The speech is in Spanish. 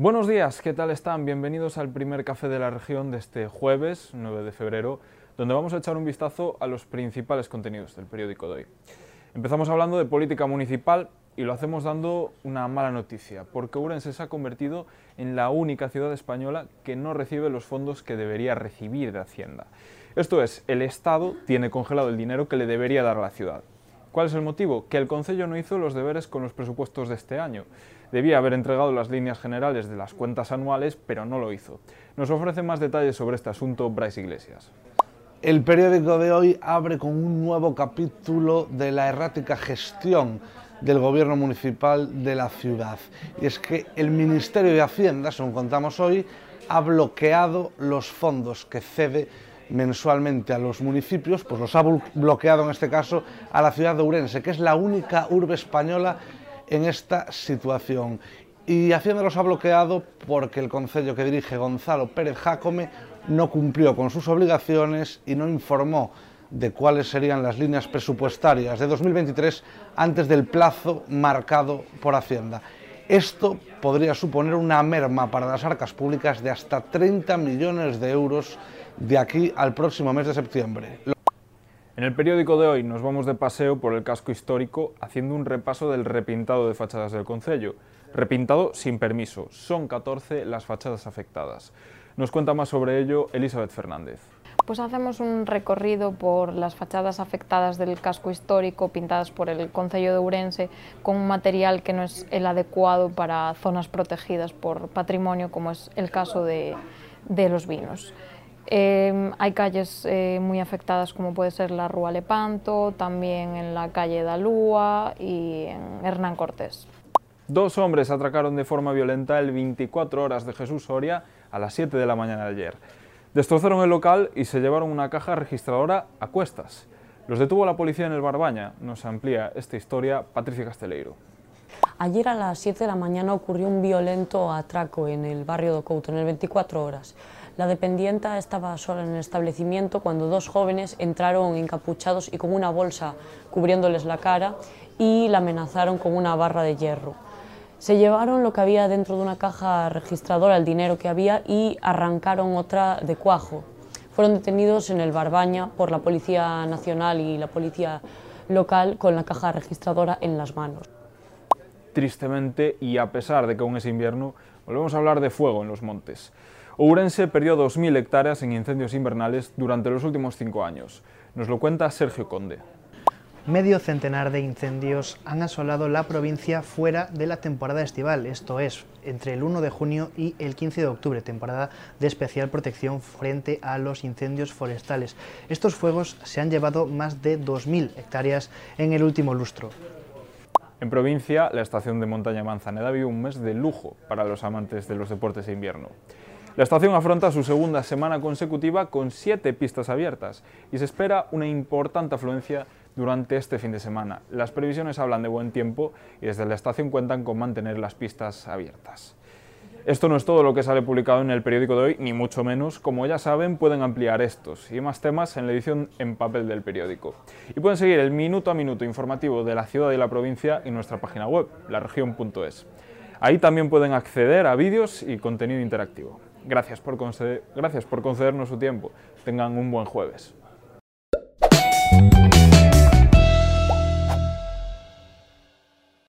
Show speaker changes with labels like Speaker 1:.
Speaker 1: Buenos días, ¿qué tal están? Bienvenidos al primer café de la región de este jueves 9 de febrero, donde vamos a echar un vistazo a los principales contenidos del periódico de hoy. Empezamos hablando de política municipal y lo hacemos dando una mala noticia, porque Ourense se ha convertido en la única ciudad española que no recibe los fondos que debería recibir de Hacienda. Esto es, el Estado tiene congelado el dinero que le debería dar a la ciudad. ¿Cuál es el motivo? Que el Concello no hizo los deberes con los presupuestos de este año. Debía haber entregado las líneas generales de las cuentas anuales, pero no lo hizo. Nos ofrece más detalles sobre este asunto Bryce Iglesias.
Speaker 2: El periódico de hoy abre con un nuevo capítulo de la errática gestión del gobierno municipal de la ciudad. Y es que el Ministerio de Hacienda, según contamos hoy, ha bloqueado los fondos que cede mensualmente a los municipios, pues los ha bloqueado en este caso a la ciudad de Ourense, que es la única urbe española en esta situación. Y Hacienda los ha bloqueado porque el concello que dirige Gonzalo Pérez Jácome no cumplió con sus obligaciones y no informó de cuáles serían las líneas presupuestarias de 2023 antes del plazo marcado por Hacienda. Esto podría suponer una merma para las arcas públicas de hasta 30 millones de euros de aquí al próximo mes de septiembre.
Speaker 1: En el periódico de hoy nos vamos de paseo por el casco histórico haciendo un repaso del repintado de fachadas del Concello. Repintado sin permiso. Son 14 las fachadas afectadas. Nos cuenta más sobre ello Elizabeth Fernández.
Speaker 3: Pues hacemos un recorrido por las fachadas afectadas del casco histórico pintadas por el Concello de Ourense con un material que no es el adecuado para zonas protegidas por patrimonio como es el caso de, de los vinos. Eh, hay calles eh, muy afectadas como puede ser la Rúa Lepanto, también en la calle Dalúa y en Hernán Cortés.
Speaker 1: Dos hombres atracaron de forma violenta el 24 horas de Jesús Soria a las 7 de la mañana de ayer. Destrozaron el local y se llevaron una caja registradora a cuestas. Los detuvo la policía en el Barbaña. Nos amplía esta historia Patricia Casteleiro.
Speaker 4: Ayer a las 7 de la mañana ocurrió un violento atraco en el barrio de Couto, en el 24 horas. La dependienta estaba sola en el establecimiento cuando dos jóvenes entraron encapuchados y con una bolsa cubriéndoles la cara y la amenazaron con una barra de hierro. Se llevaron lo que había dentro de una caja registradora, el dinero que había, y arrancaron otra de cuajo. Fueron detenidos en el Barbaña por la Policía Nacional y la Policía Local con la caja registradora en las manos.
Speaker 1: Tristemente, y a pesar de que aún es invierno, volvemos a hablar de fuego en los montes. Ourense perdió 2.000 hectáreas en incendios invernales durante los últimos cinco años. Nos lo cuenta Sergio Conde.
Speaker 5: Medio centenar de incendios han asolado la provincia fuera de la temporada estival, esto es, entre el 1 de junio y el 15 de octubre, temporada de especial protección frente a los incendios forestales. Estos fuegos se han llevado más de 2.000 hectáreas en el último lustro.
Speaker 1: En provincia, la estación de montaña Manzaneda vive un mes de lujo para los amantes de los deportes de invierno. La estación afronta su segunda semana consecutiva con siete pistas abiertas y se espera una importante afluencia durante este fin de semana. Las previsiones hablan de buen tiempo y desde la estación cuentan con mantener las pistas abiertas. Esto no es todo lo que sale publicado en el periódico de hoy, ni mucho menos. Como ya saben, pueden ampliar estos y más temas en la edición en papel del periódico. Y pueden seguir el minuto a minuto informativo de la ciudad y la provincia en nuestra página web, laregion.es. Ahí también pueden acceder a vídeos y contenido interactivo. Gracias por, gracias por concedernos su tiempo. Tengan un buen jueves.